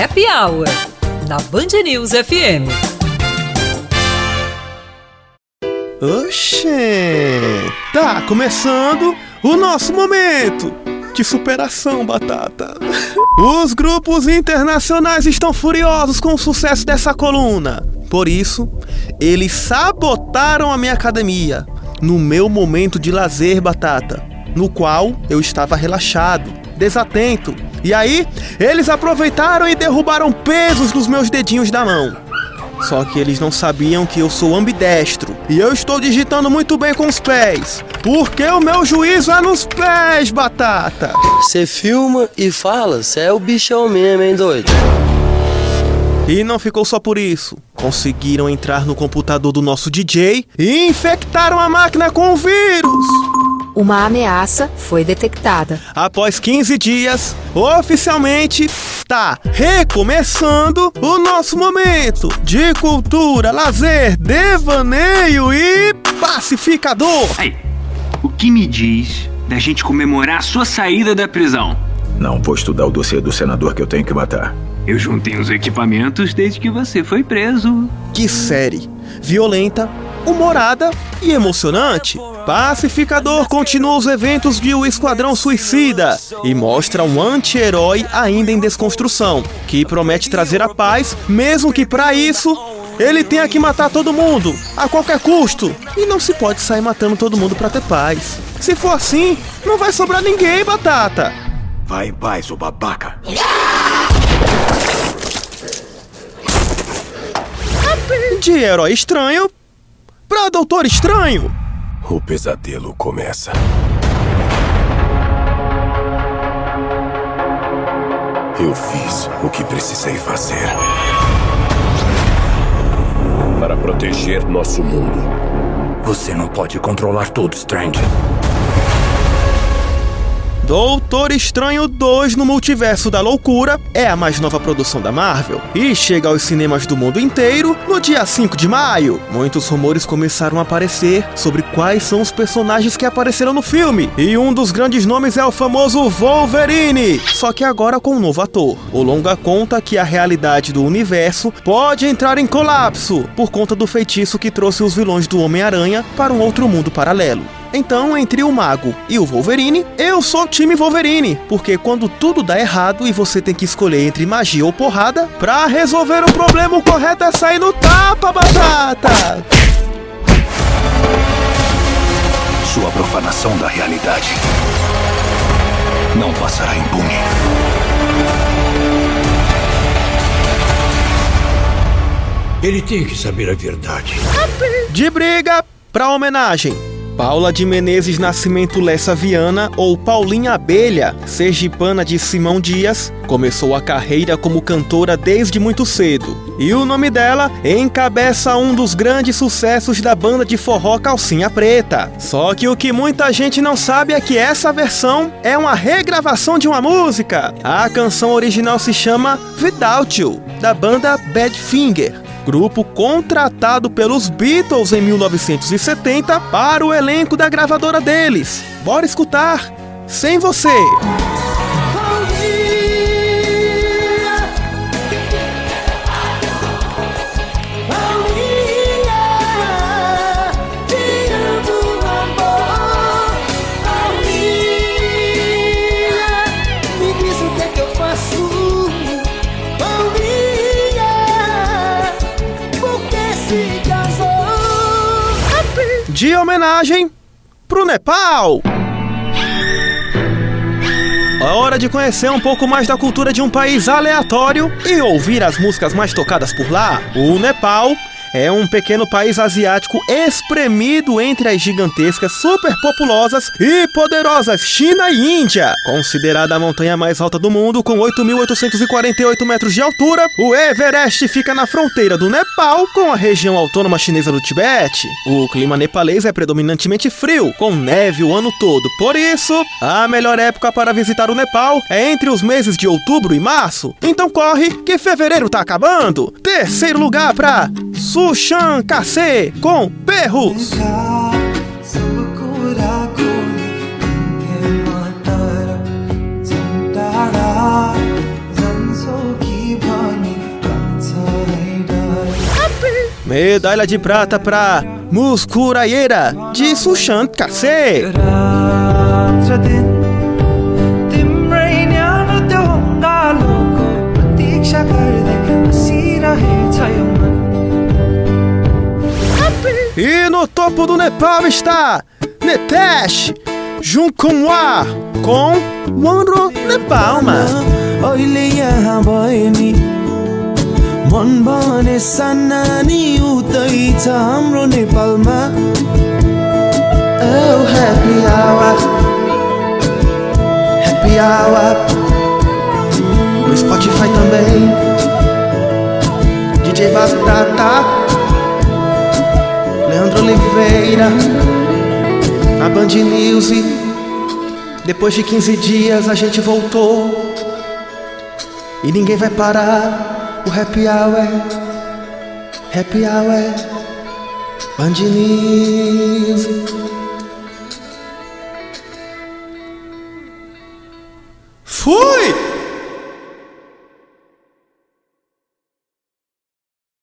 Happy Hour na Band News FM. Oxê! Tá começando o nosso momento de superação, Batata. Os grupos internacionais estão furiosos com o sucesso dessa coluna. Por isso, eles sabotaram a minha academia no meu momento de lazer, Batata, no qual eu estava relaxado, desatento. E aí, eles aproveitaram e derrubaram pesos nos meus dedinhos da mão. Só que eles não sabiam que eu sou ambidestro e eu estou digitando muito bem com os pés. Porque o meu juízo é nos pés, batata. Você filma e fala, você é o bichão mesmo, hein, doido? E não ficou só por isso. Conseguiram entrar no computador do nosso DJ e infectaram a máquina com o vírus. Uma ameaça foi detectada. Após 15 dias, oficialmente está recomeçando o nosso momento de cultura, lazer, devaneio e pacificador. Aí, o que me diz da gente comemorar a sua saída da prisão? Não vou estudar o dossiê do senador que eu tenho que matar. Eu juntei os equipamentos desde que você foi preso. Que série violenta, humorada e emocionante. Pacificador continua os eventos de O Esquadrão Suicida e mostra um anti-herói ainda em desconstrução, que promete trazer a paz, mesmo que para isso ele tenha que matar todo mundo, a qualquer custo. E não se pode sair matando todo mundo para ter paz. Se for assim, não vai sobrar ninguém, batata. Vai em paz, ô babaca. De herói estranho pra Doutor Estranho. O pesadelo começa. Eu fiz o que precisei fazer. Para proteger nosso mundo. Você não pode controlar tudo, Strange. Doutor Estranho 2 no Multiverso da Loucura é a mais nova produção da Marvel e chega aos cinemas do mundo inteiro no dia 5 de maio. Muitos rumores começaram a aparecer sobre quais são os personagens que apareceram no filme, e um dos grandes nomes é o famoso Wolverine, só que agora com um novo ator. O longa conta que a realidade do universo pode entrar em colapso por conta do feitiço que trouxe os vilões do Homem-Aranha para um outro mundo paralelo. Então, entre o Mago e o Wolverine, eu sou o time Wolverine, porque quando tudo dá errado e você tem que escolher entre magia ou porrada, pra resolver o problema o correto é sair no tapa, batata! Sua profanação da realidade não passará impune. Ele tem que saber a verdade. De briga pra homenagem. Paula de Menezes Nascimento Lessa Viana, ou Paulinha Abelha, sergipana de Simão Dias, começou a carreira como cantora desde muito cedo. E o nome dela encabeça um dos grandes sucessos da banda de forró Calcinha Preta. Só que o que muita gente não sabe é que essa versão é uma regravação de uma música. A canção original se chama Without You, da banda Badfinger grupo contratado pelos Beatles em 1970 para o elenco da gravadora deles. Bora escutar! Sem você! De homenagem pro Nepal. A hora de conhecer um pouco mais da cultura de um país aleatório e ouvir as músicas mais tocadas por lá. O Nepal é um pequeno país asiático espremido entre as gigantescas, superpopulosas e poderosas China e Índia. Considerada a montanha mais alta do mundo, com 8.848 metros de altura, o Everest fica na fronteira do Nepal com a região autônoma chinesa do Tibete. O clima nepalês é predominantemente frio, com neve o ano todo. Por isso, a melhor época para visitar o Nepal é entre os meses de outubro e março. Então corre, que fevereiro tá acabando. Terceiro lugar para Sushan Kase com Perros. Medalha de prata pra Muscuraieira de Sushan Kase. Pratiksha E no topo do Nepal está Netesh Junkumwa com Wanro Nepalma. अहिले यहाँ भए नि मन भने सानानी उतै छ हाम्रो नेपालमा Oh, happy hour, happy hour. No Spotify também. DJ Batata, Leandro Oliveira, a Band News. Depois de 15 dias a gente voltou. E ninguém vai parar. O happy hour, happy hour, Band News.